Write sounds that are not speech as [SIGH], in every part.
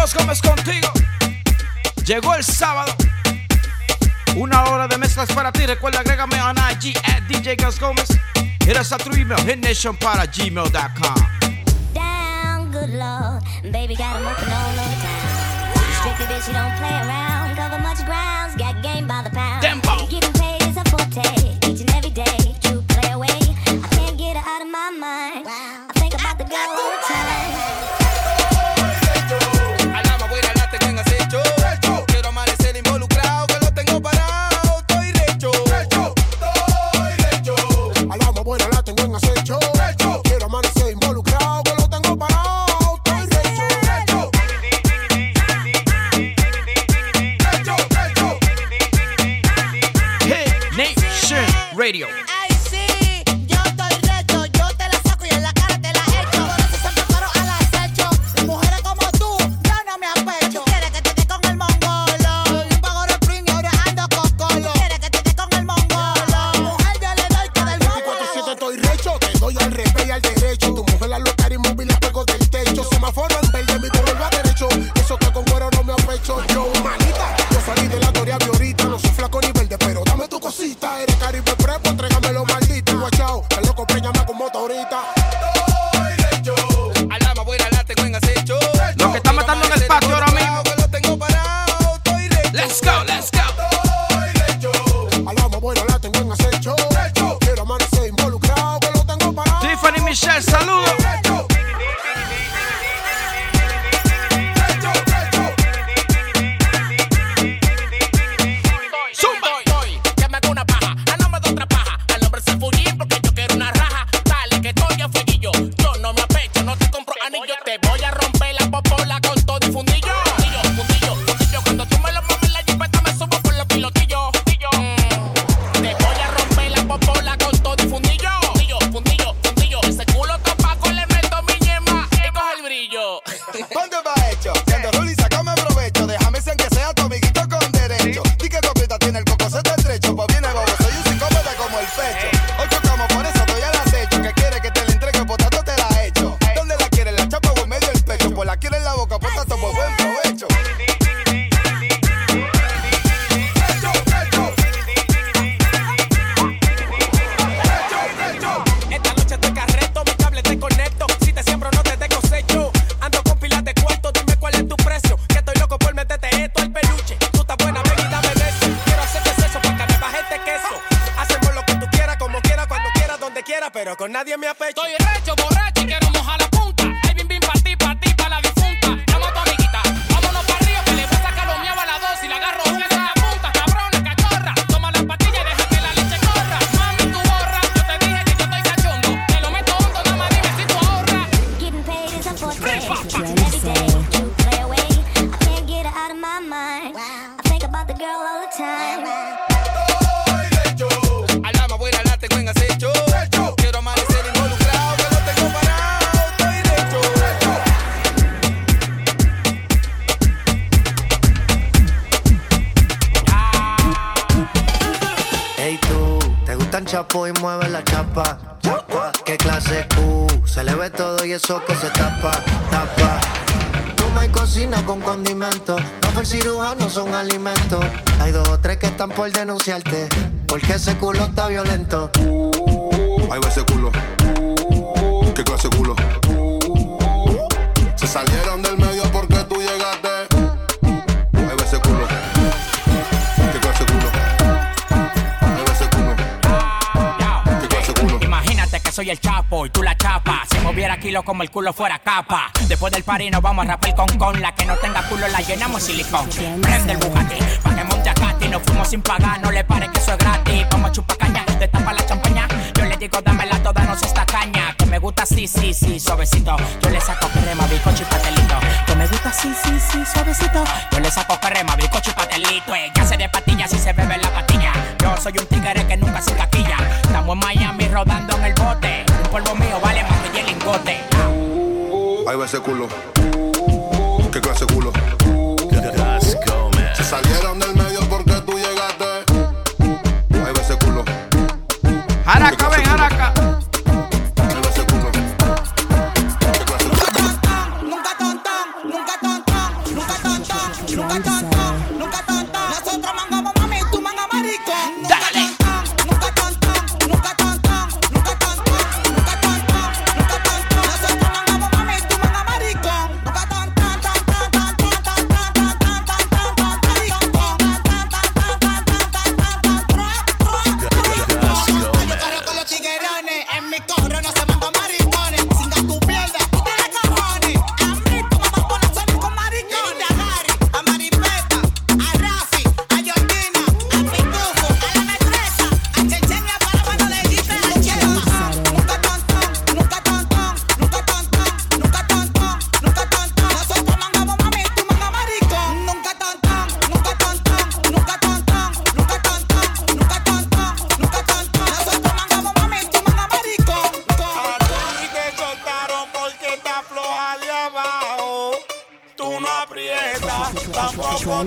Ross Gómez contigo. Llegó el sábado. Una hora de mezclas para ti. Recuerda, agrégame a IG at DJ Gus Gómez. Hit us up email, hitnation para gmail.com. Down, good lord. Baby, got him open all over town. Strictly bitch, you don't play around. Cover much grounds. Got game by the pound. está violento. Ahí va ese culo. ¿Qué clase culo? Se salieron del medio porque tú llegaste. Ahí va ese culo. ¿Qué clase culo? Ahí va ese culo. ¿Qué clase culo? Imagínate que soy el chapo y tú la chapa. Si moviera kilo como el culo fuera capa. Después del party nos vamos a rapar con con. La que no tenga culo la llenamos silicón. Prende el bujate nos fuimos sin pagar, no le pare que eso es gratis. Vamos a chupar caña, te tapa la champaña. Yo le digo, dámela toda, no se esta caña. Que me gusta sí, sí, sí, suavecito. Yo le saco crema, bizcocho y pastelito. Que me gusta sí, sí, sí, suavecito. Yo le saco crema, bizcocho y pastelito. Ella eh, se de patillas y se bebe la patilla. Yo soy un tigre que nunca se taquilla. Estamos en Miami rodando en el bote. Un polvo mío vale más que el lingote. Ahí va ese culo. Caraca,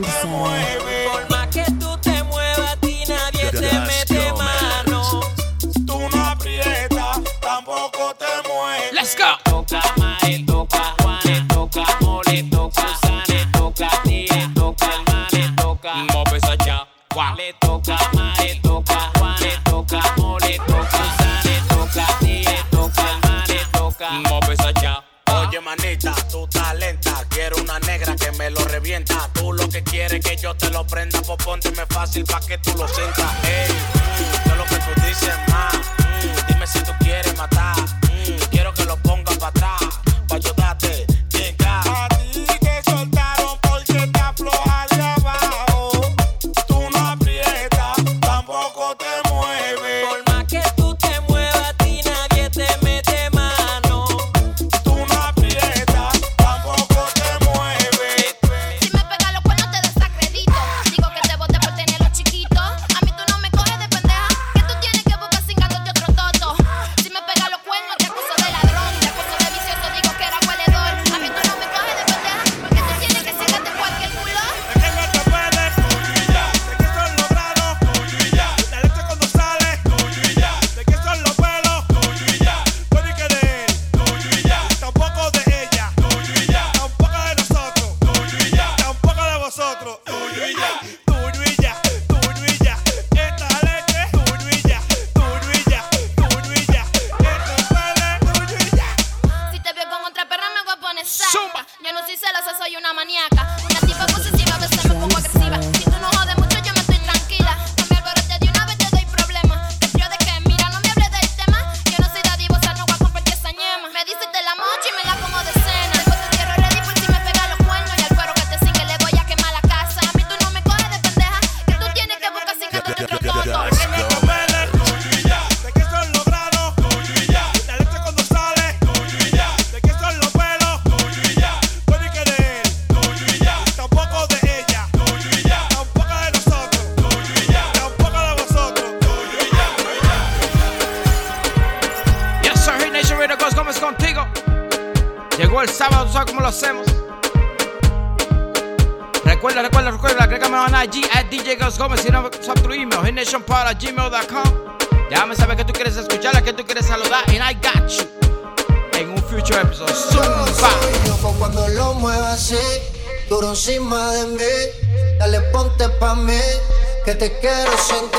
te por más que tú te muevas, a ti nadie te mete mano. Tú no aprietas, tampoco te mueves. Let's go. Toca, toca, toca, toca. que quieres que yo te lo prenda, pues pónteme fácil pa' que tú lo sientas. Ey. te quiero sentir.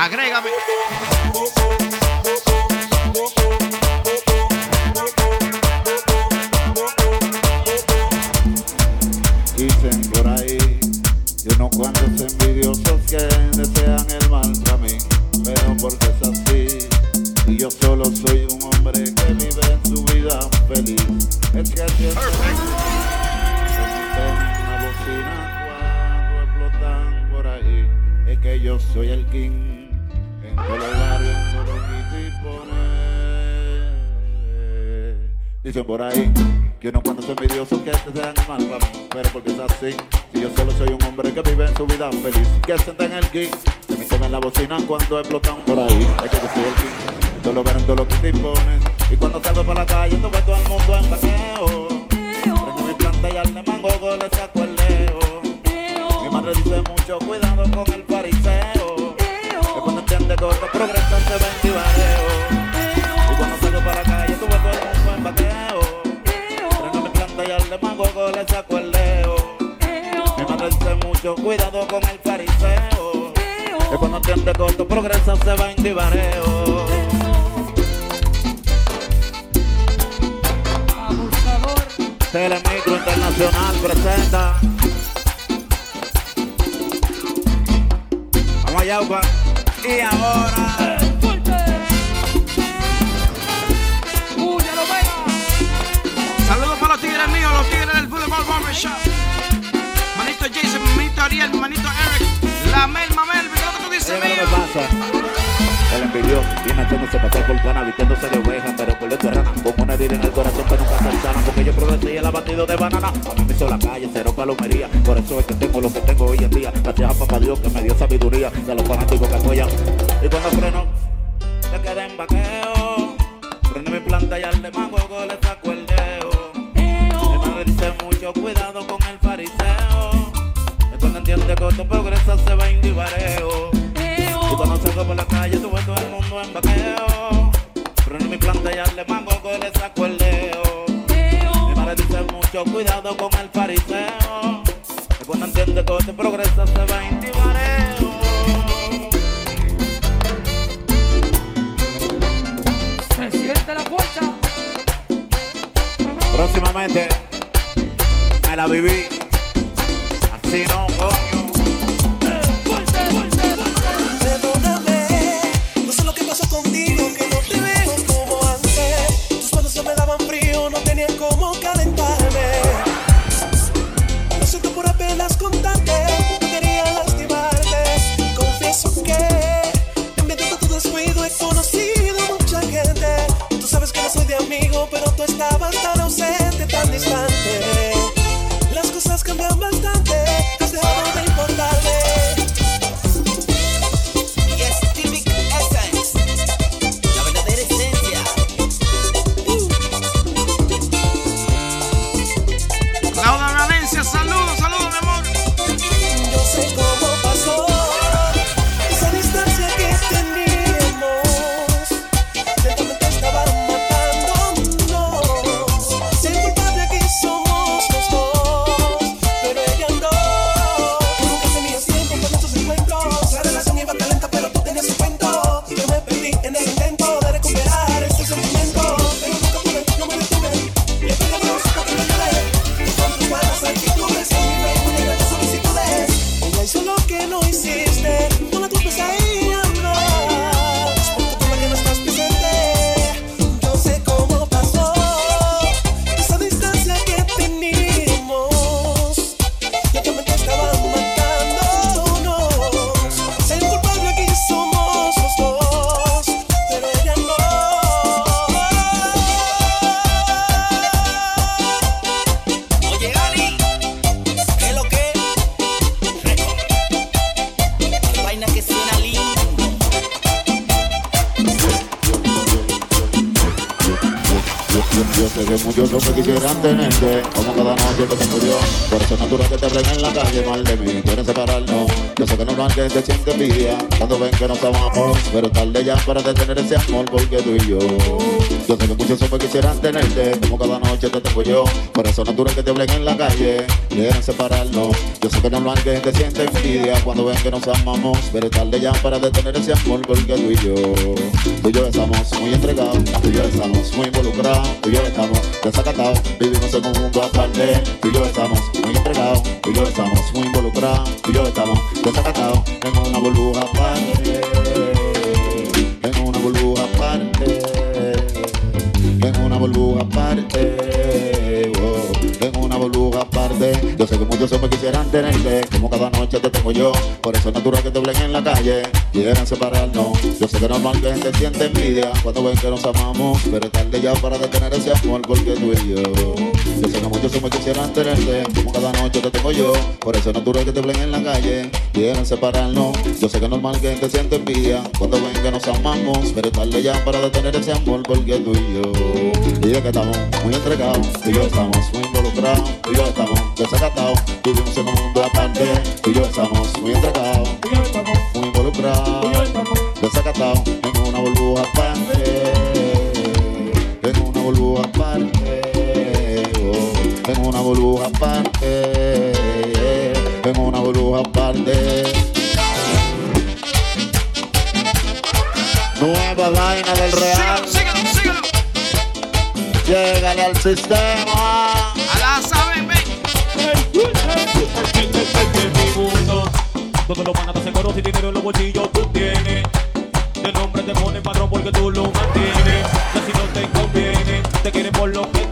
Agrégame. explotando, explotando. porque yo progresé el abatido de banana. A mí me hizo la calle, cero palomería. Por eso es que tengo lo que tengo hoy en día. Gracias a papá Dios que me dio sabiduría de los fanáticos que apoyan. Y cuando freno, se quedé en vaqueo. Prende mi planta y al de mango le saco el dedo. Mi madre dice mucho cuidado con el fariseo. Es cuando entiende que otro progresa se va indivareo. Y cuando salgo por la calle, tuve todo el mundo en vaqueo. Prende mi planta y al de mango le saco el dedo mucho cuidado con el fariseo. Que cuando entiende todo este progreso se va a intimareo. Presidente la puerta. Próximamente, me la viví. Ya para detener ese amor Porque tú y yo Yo sé que muchos hombres quisieran tenerte Como cada noche te tengo yo Por eso es natural que te hablen en la calle Quieren separarnos Yo sé que no normal que te siente envidia Cuando ven que nos amamos Pero tarde ya para detener ese amor Porque tú y yo Tú y yo estamos muy entregados Tú y yo estamos muy involucrados Tú y yo estamos desacatados Vivimos en un mundo aparte Tú y yo estamos muy entregados Tú y yo estamos muy involucrados Tú y yo estamos desacatados En una burbuja aparte Yo sé que muchos hombres quisieran tenerte Como cada noche te tengo yo. Por eso es natural que te hablen en la calle Quieren separarnos. Yo sé que normal que gente siente envidia Cuando ven que nos amamos Pero es tarde ya para detener ese amor Porque tú y yo. Yo sé que muchos hombres quisieran tenerte Como cada noche te tengo yo. Por eso es natural que te hablen en la calle Quieren separarnos. Yo sé que es normal que gente siente envidia. Cuando ven que nos amamos Pero tarde ya para detener ese amor Porque tú y yo. Y es que estamos muy entregados. Tú y yo estamos muy involucrados. Tú y yo estamos desacatados. Vivimos en un mundo aparte. Tú y yo estamos muy entregados. Tú y yo estamos muy involucrados. Tú y yo estamos desacatados En una burbuja aparte. En una burbuja aparte. Oh, En una burbuja aparte En una burbuja aparte Nueva vaina del real Síguelo, síguelo. Llegale al sistema A la saben. Todos los manas se conocen, dinero en los bolsillos tú tienes. De nombre te ponen patrón porque tú lo mantienes. Y así no te conviene, te quieren por lo que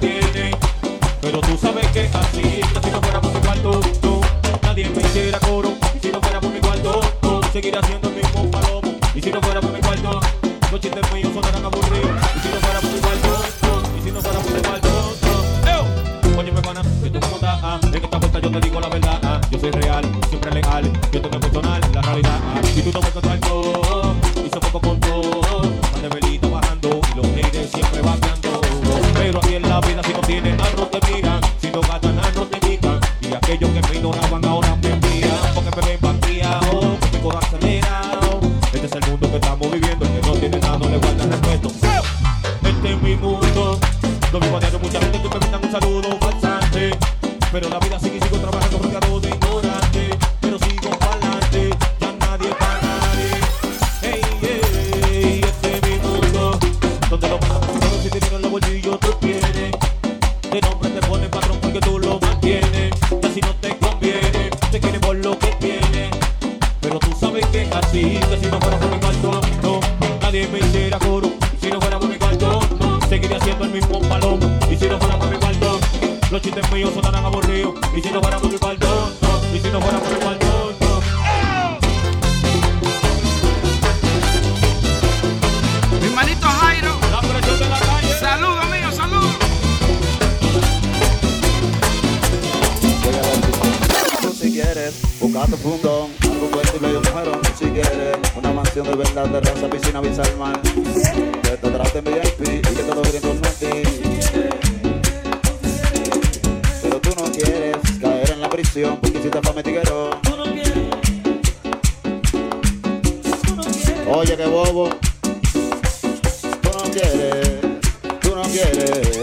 hiciera si no fuera por mi cuarto, seguiría siendo el mismo palomo. Y si no fuera por mi cuarto, los chistes míos son tan aburridos. Y si no fuera por mi cuarto, y si no fuera por mi cuarto. Buscando fundón algo fuerte y bello mujerón. Si quieres, una mansión de verdad, de raza, piscina, visa al mar. Que te traten VIP y que todo torno a ti. Pero tú no quieres caer en la prisión porque hiciste fama y tiguero. Oye, que bobo. Tú no quieres, tú no quieres.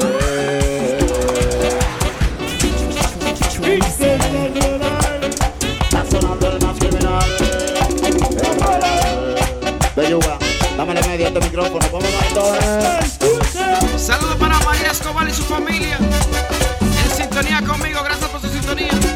Saludos para María Escobar y su familia. En sintonía conmigo, gracias por su sintonía.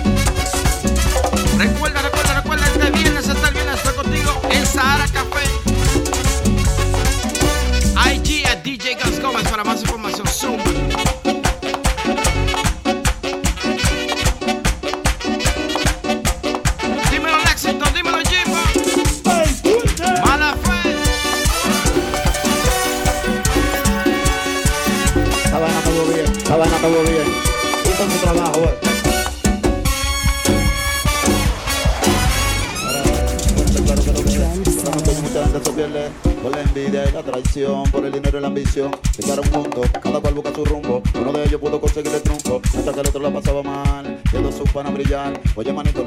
El dinero y la ambición. Se quedaron juntos, cada cual busca su rumbo. Uno de ellos pudo conseguir el trunco, mientras que el otro la pasaba mal, viendo su pana brillar. Oye, manito,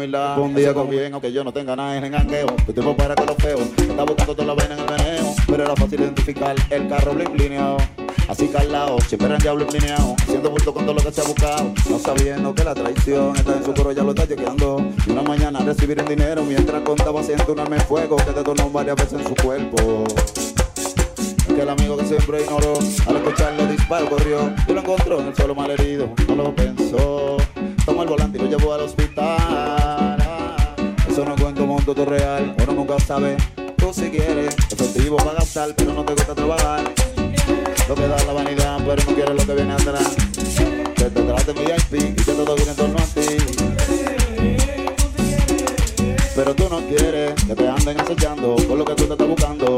humildad, respondía con bien, aunque yo no tenga nada en el jangueo. Tu tiempo para con los feos, está buscando toda la vaina en el meneo. Pero era fácil identificar el carro bling blineado. Así calado, siempre era el diablo blineado. Haciendo bulto con todo lo que se ha buscado. No sabiendo que la traición está en su coro, ya lo está chequeando. Y una mañana recibir el dinero mientras contaba haciendo un arma de fuego que detonó varias veces en su cuerpo. Que el amigo que siempre ignoró, al escuchar los disparos corrió y lo encontró en el suelo malherido. No lo pensó, tomó el volante y lo llevó al hospital. Eso no cuento monto todo real, uno nunca sabe. Tú si quieres, efectivo para gastar, pero no te gusta trabajar. Lo que da la vanidad, pero no quieres lo que viene atrás. Que te trate VIP y que todo viene en torno a ti. Pero tú no quieres que te anden acechando por lo que tú te estás buscando.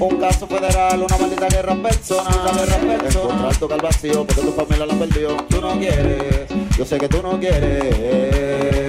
Un caso federal, una maldita guerra personal. Guerra personal. Encontrar el vacío porque tu familia la perdió. Tú no quieres, yo sé que tú no quieres.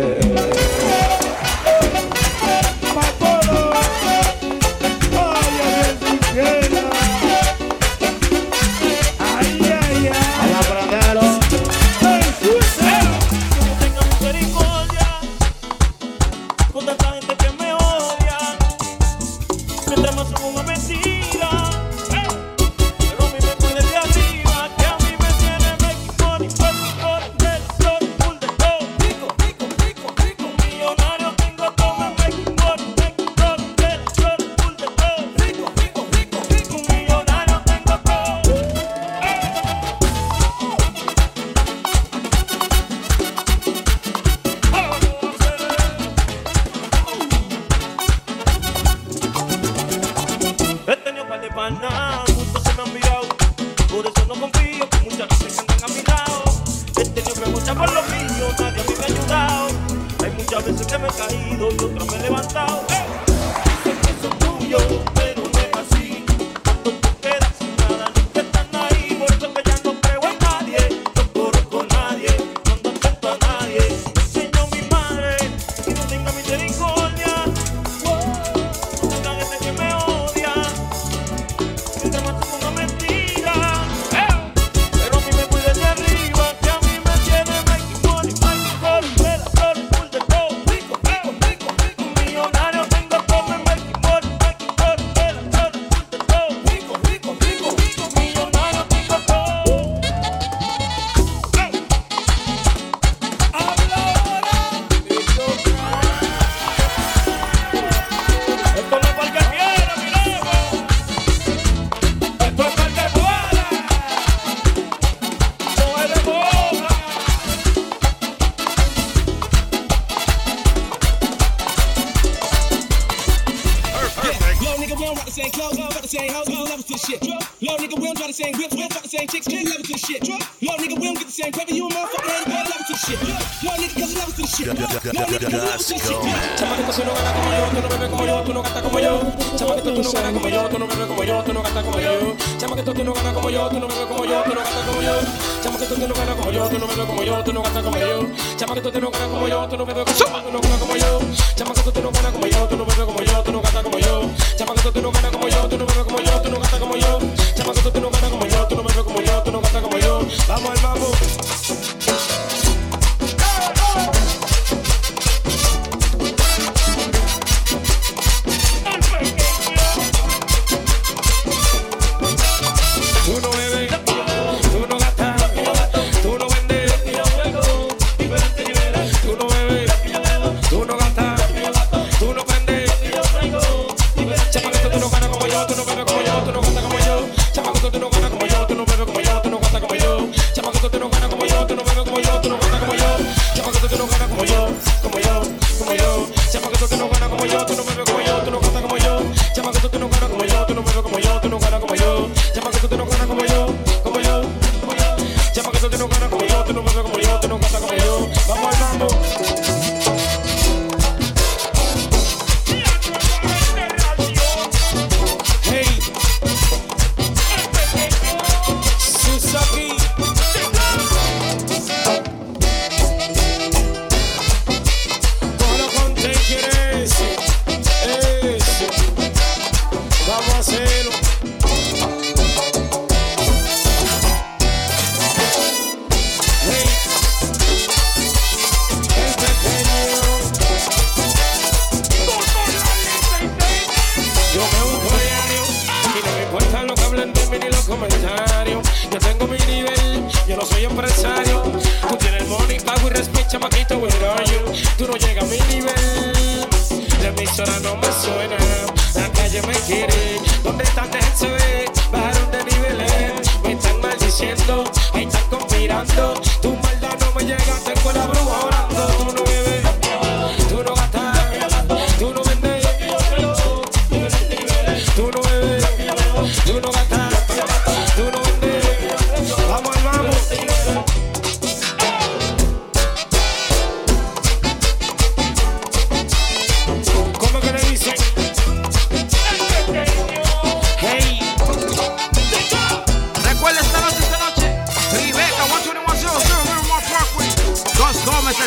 Caído y otras me he levantado. ¡Eh!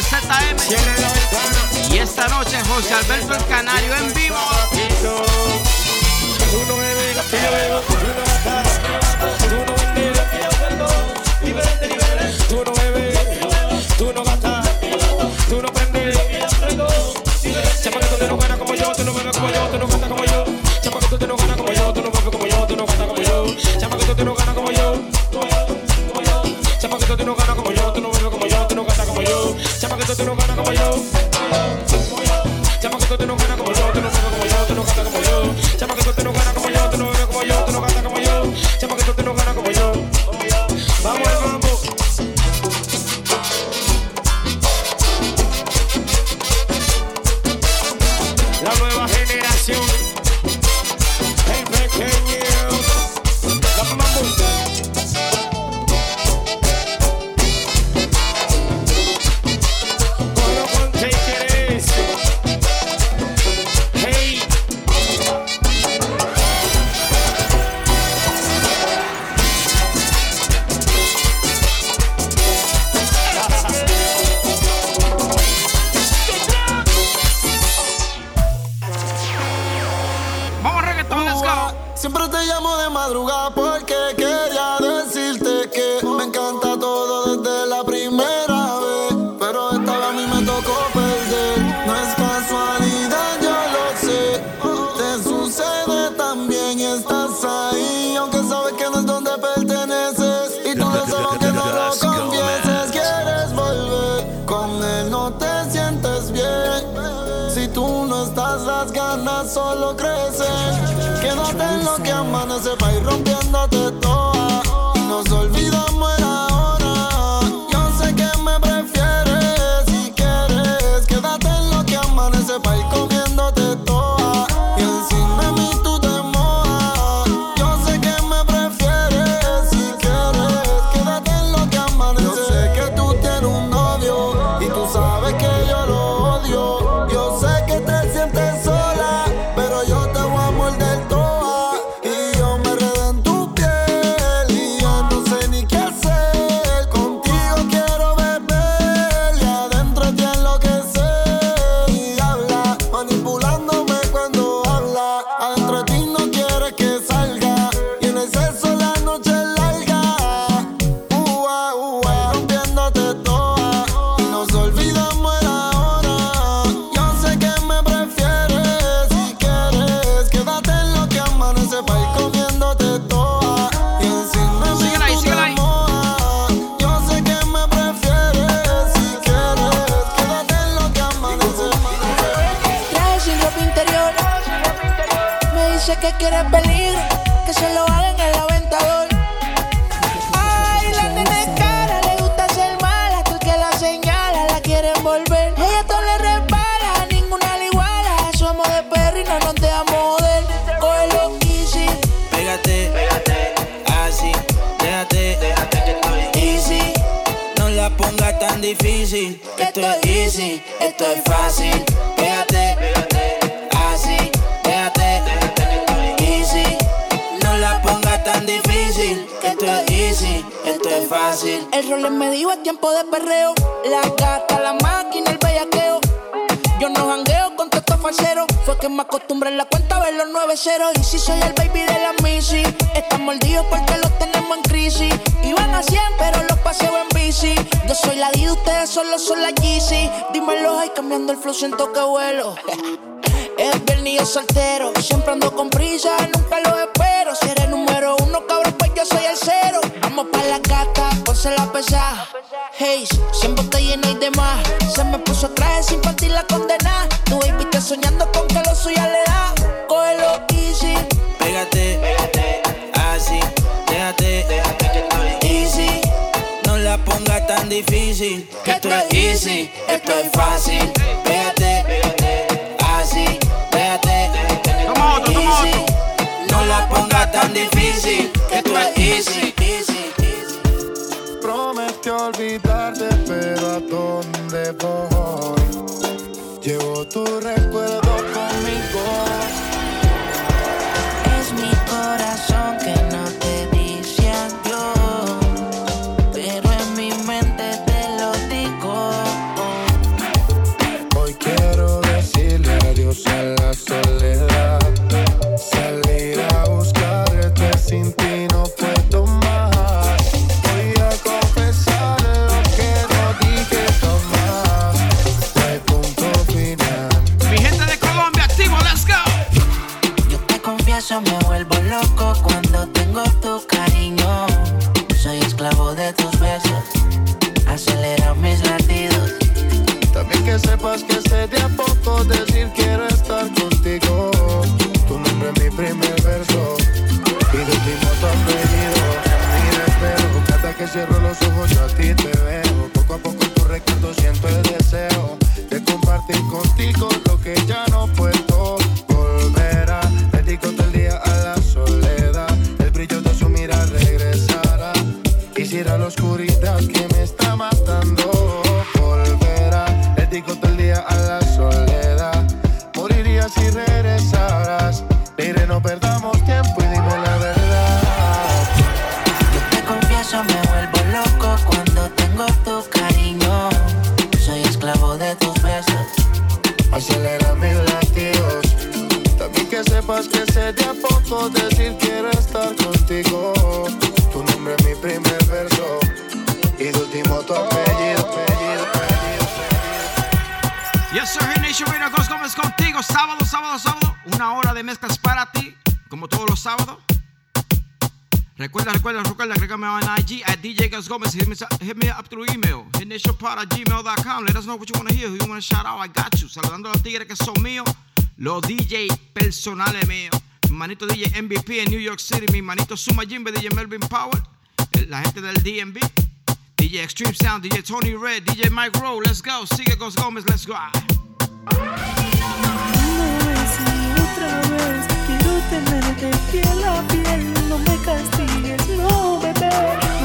ZM. Y esta noche José Alberto el Canario en vivo. Iban a 100, pero los paseo en bici. Yo soy la D, ustedes solo son la GC. Dímelo, ay, cambiando el flow, siento que vuelo. [LAUGHS] es viernes soltero. Siempre ando con prisa, nunca lo espero. Si eres número uno, cabrón, pues yo soy el cero. Vamos pa' la gata, ponse la pesada. Hey, siempre te llena y demás. Se me puso traje sin partir la condena. Tu baby está soñando con que lo suya le da. Que esto es easy, esto es fácil. Pégate, pégate, así, pégate. Toma otro, toma otro. No la pongas tan difícil. Que esto es easy, easy, easy. Prometió olvidarte, pero ¿a dónde voy? Llevo tu recuerdo Gomez, hit me, hit me up through email. Initialpod at gmail.com. Let us know what you want to hear, who you want to shout out. I got you. Saludando a los tigres que son míos, los DJ personales míos. Mi manito DJ MVP en New York City. Mi manito Suma Jimbe, DJ Melvin Power. La gente del DMV. DJ Extreme Sound, DJ Tony Red, DJ Mike Rowe. Let's go. Sigue Gos Gómez, let's go. Tenerte a piel, no me castigues, no bebé.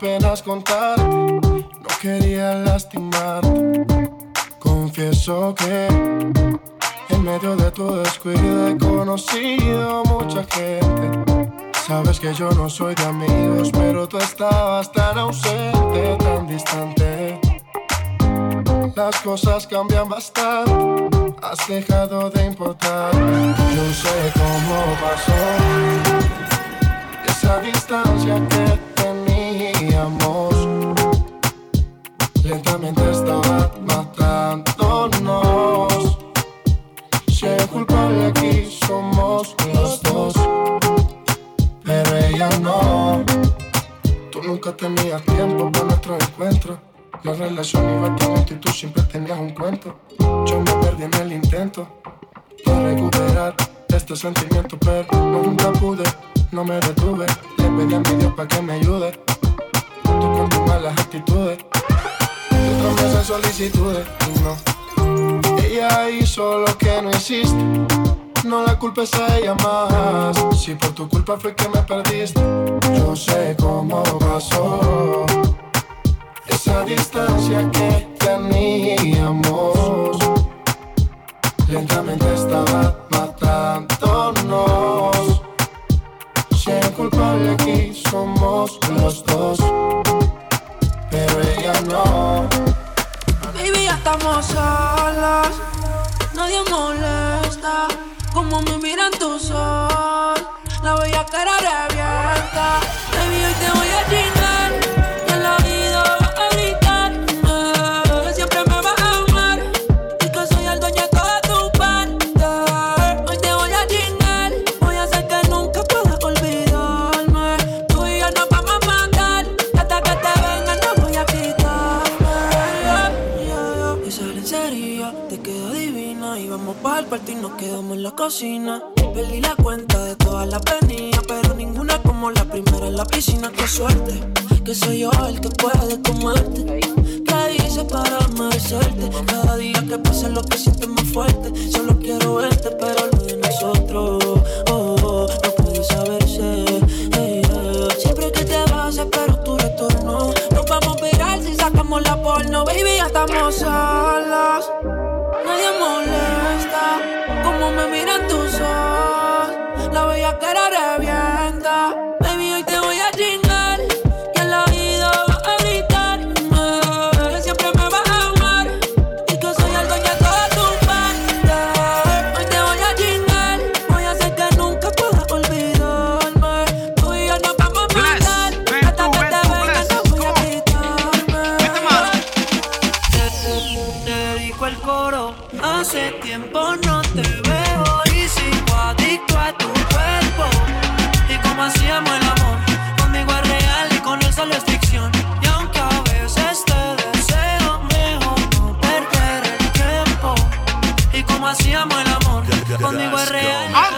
Apenas contarte, no quería lastimarte. Confieso que en medio de tu descuido he conocido mucha gente. Sabes que yo no soy de Ella hizo lo que no hiciste. No la culpes a ella más. Si por tu culpa fue que me perdiste, yo sé cómo pasó. Esa distancia que teníamos lentamente estaba matándonos. Si el culpable aquí somos los dos, pero ella no. Estamos solas. Nadie molesta. Como me miran tus ojos. La bella cara revienta. Baby, hoy te voy a chingar. Party, nos quedamos en la cocina. Perdí la cuenta de todas las venidas, pero ninguna como la primera en la piscina. Qué suerte, que soy yo el que puede comerte. ¿Qué hice para merecerte? Cada día que pasa lo que siento más fuerte. Solo quiero verte, pero lo de nosotros oh, oh, no puede saberse. Hey, yeah. Siempre que te vas, espero tu retorno. Nos vamos a virar si sacamos la porno, baby, ya estamos solas. Nadie molesta como me miran tus ojos. La bella cara revienta. Hace tiempo no te veo y sigo adicto a tu cuerpo. Y como hacíamos el amor, conmigo es real y con él solo es ficción. Y aunque a veces te deseo, mejor no perder el tiempo. Y como hacíamos el amor, conmigo es real.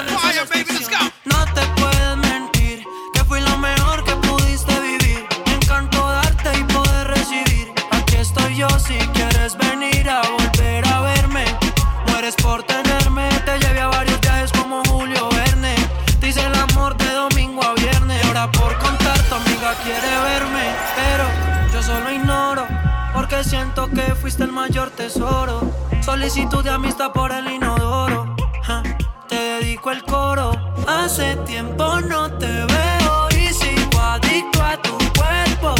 Que fuiste el mayor tesoro. Solicitud de amistad por el inodoro. Te dedico el coro. Hace tiempo no te veo y sigo adicto a tu cuerpo.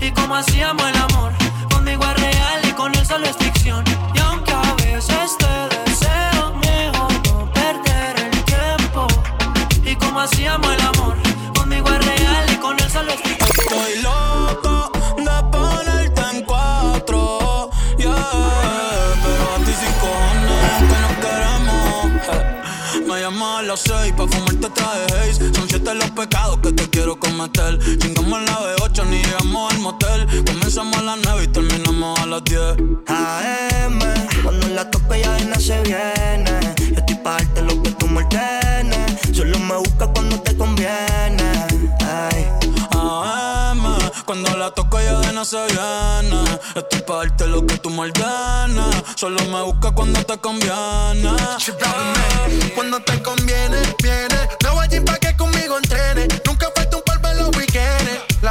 Y como hacíamos el Chingamos la B8, ni llegamos al motel. Comenzamos a las 9 y terminamos a las 10. AM, cuando la tope ya de nada se viene. Yo estoy pa' darte lo que tú me ordenes. Solo me busca cuando te conviene. Ay. AM, cuando la toco ya de nada se viene. Estoy pa' darte lo que tú me ordenes. Solo me busca cuando te conviene. Ay. Cuando te conviene, viene. No voy allí pa' que conmigo entrene. Nunca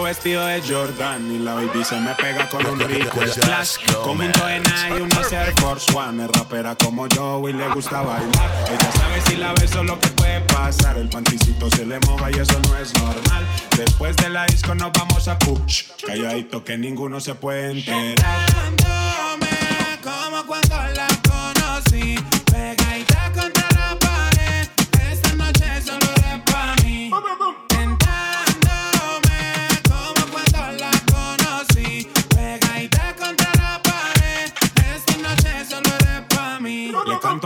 vestido de Jordan y la baby se me pega con un rico splash. Como un Toena y un Air Force Es rapera como yo y le gusta bailar. Ella sabe si la beso lo que puede pasar. El panticito se le mova y eso no es normal. Después de la disco nos vamos a push. Calladito que ninguno se puede enterar.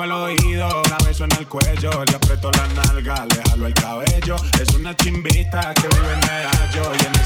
el oído, la beso en el cuello, le aprieto la nalga, le jalo el cabello. Es una chimbita que vive en el gallo y en el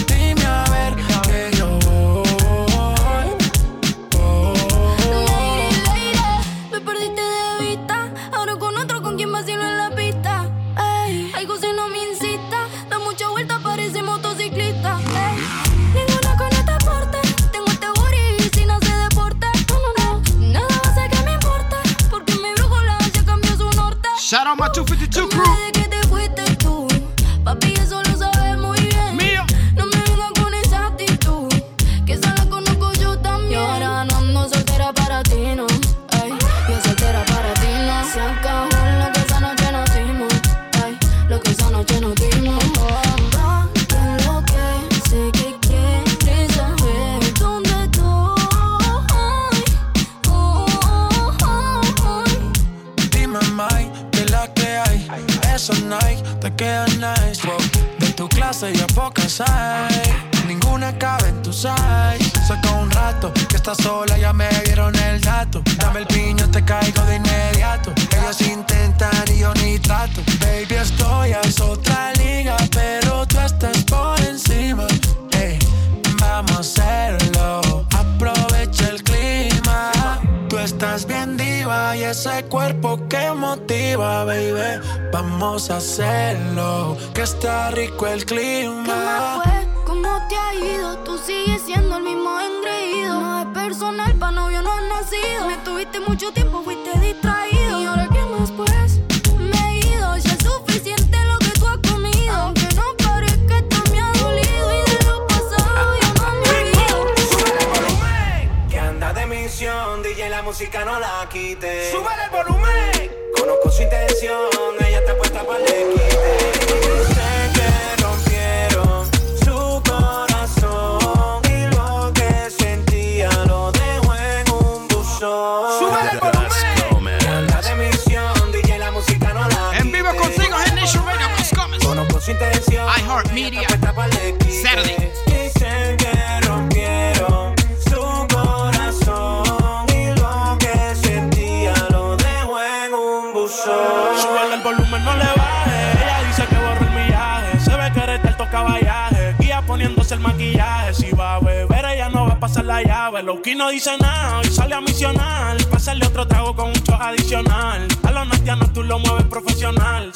rico el clima.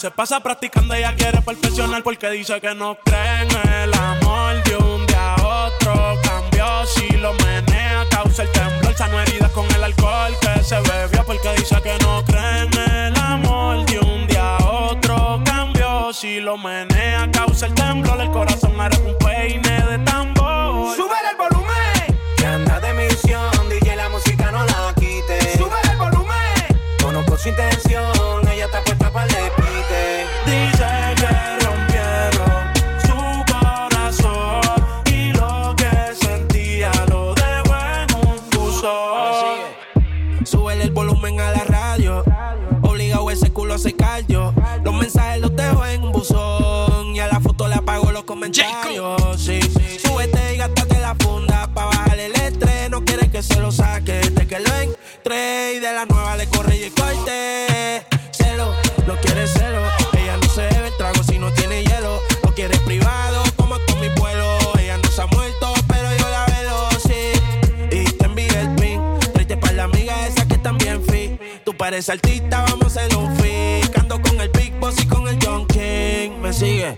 Se pasa practicando, ella quiere perfeccionar porque dice que no cree en el amor. De un día a otro cambió, si lo menea, causa el temblor. Sano heridas con el alcohol que se bebió porque dice que no cree en el amor. De un día a otro cambió, si lo menea, causa el temblor. El corazón hará un peine de tambor. ¡Sube el volumen! Que anda de misión, DJ, la música no la quite. ¡Sube el volumen! Conozco su intención y de la nueva le corre y el corte. Celo, no quiere celo. Ella no se bebe trago si no tiene hielo. Lo quiere privado como con mi vuelo. Ella no se ha muerto, pero yo la veo, sí. Y te envié el pin. Triste para la amiga esa que también fi. Tú pareces artista, vamos a hacer un fi. Ando con el Big Boss y con el John King. Me sigue.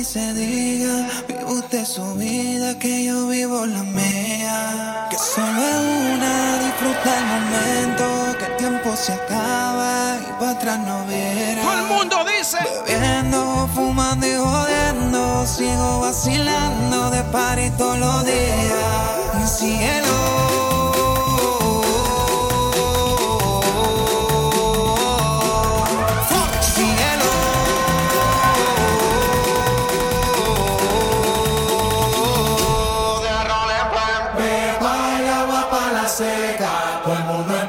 Mí se diga. Vive usted su vida, que yo vivo la mía. Que solo es una, disfruta el momento. Que el tiempo se acaba y para atrás no viera. Todo el mundo dice. Bebiendo, fumando y jodiendo. Sigo vacilando de party todos los días. Cielo. Seca, todo el mundo en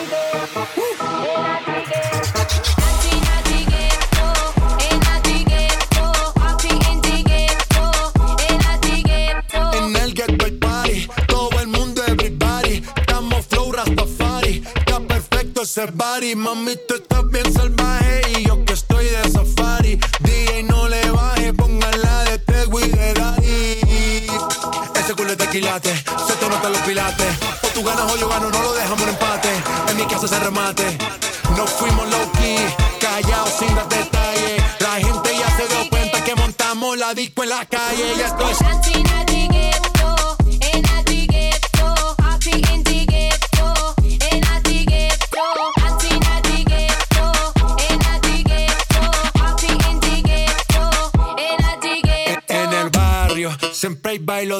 Ese body. Mami, tú estás bien salvaje. Y yo que estoy de safari. DJ, no le baje. Póngala de Tego y de Daddy. Ese culo es de quilate. Se te los pilates. O tú ganas o yo gano. No lo dejamos en empate. En mi casa se remate. No fuimos low key. Callados sin dar detalles. La gente ya se dio cuenta que montamos la disco en la calle. Y esto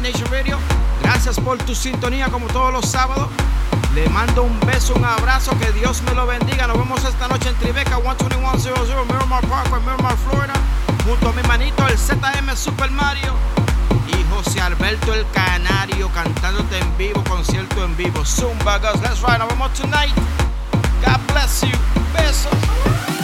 Nation Radio. Gracias por tu sintonía como todos los sábados. Le mando un beso, un abrazo, que Dios me lo bendiga. Nos vemos esta noche en Tribeca, 12100 Miramar Parkway, Miramar, Florida. Junto a mi manito, el ZM Super Mario. Y José Alberto el Canario cantándote en vivo, concierto en vivo. Zumba, Gus, let's ride. Nos vemos tonight. God bless you. Besos.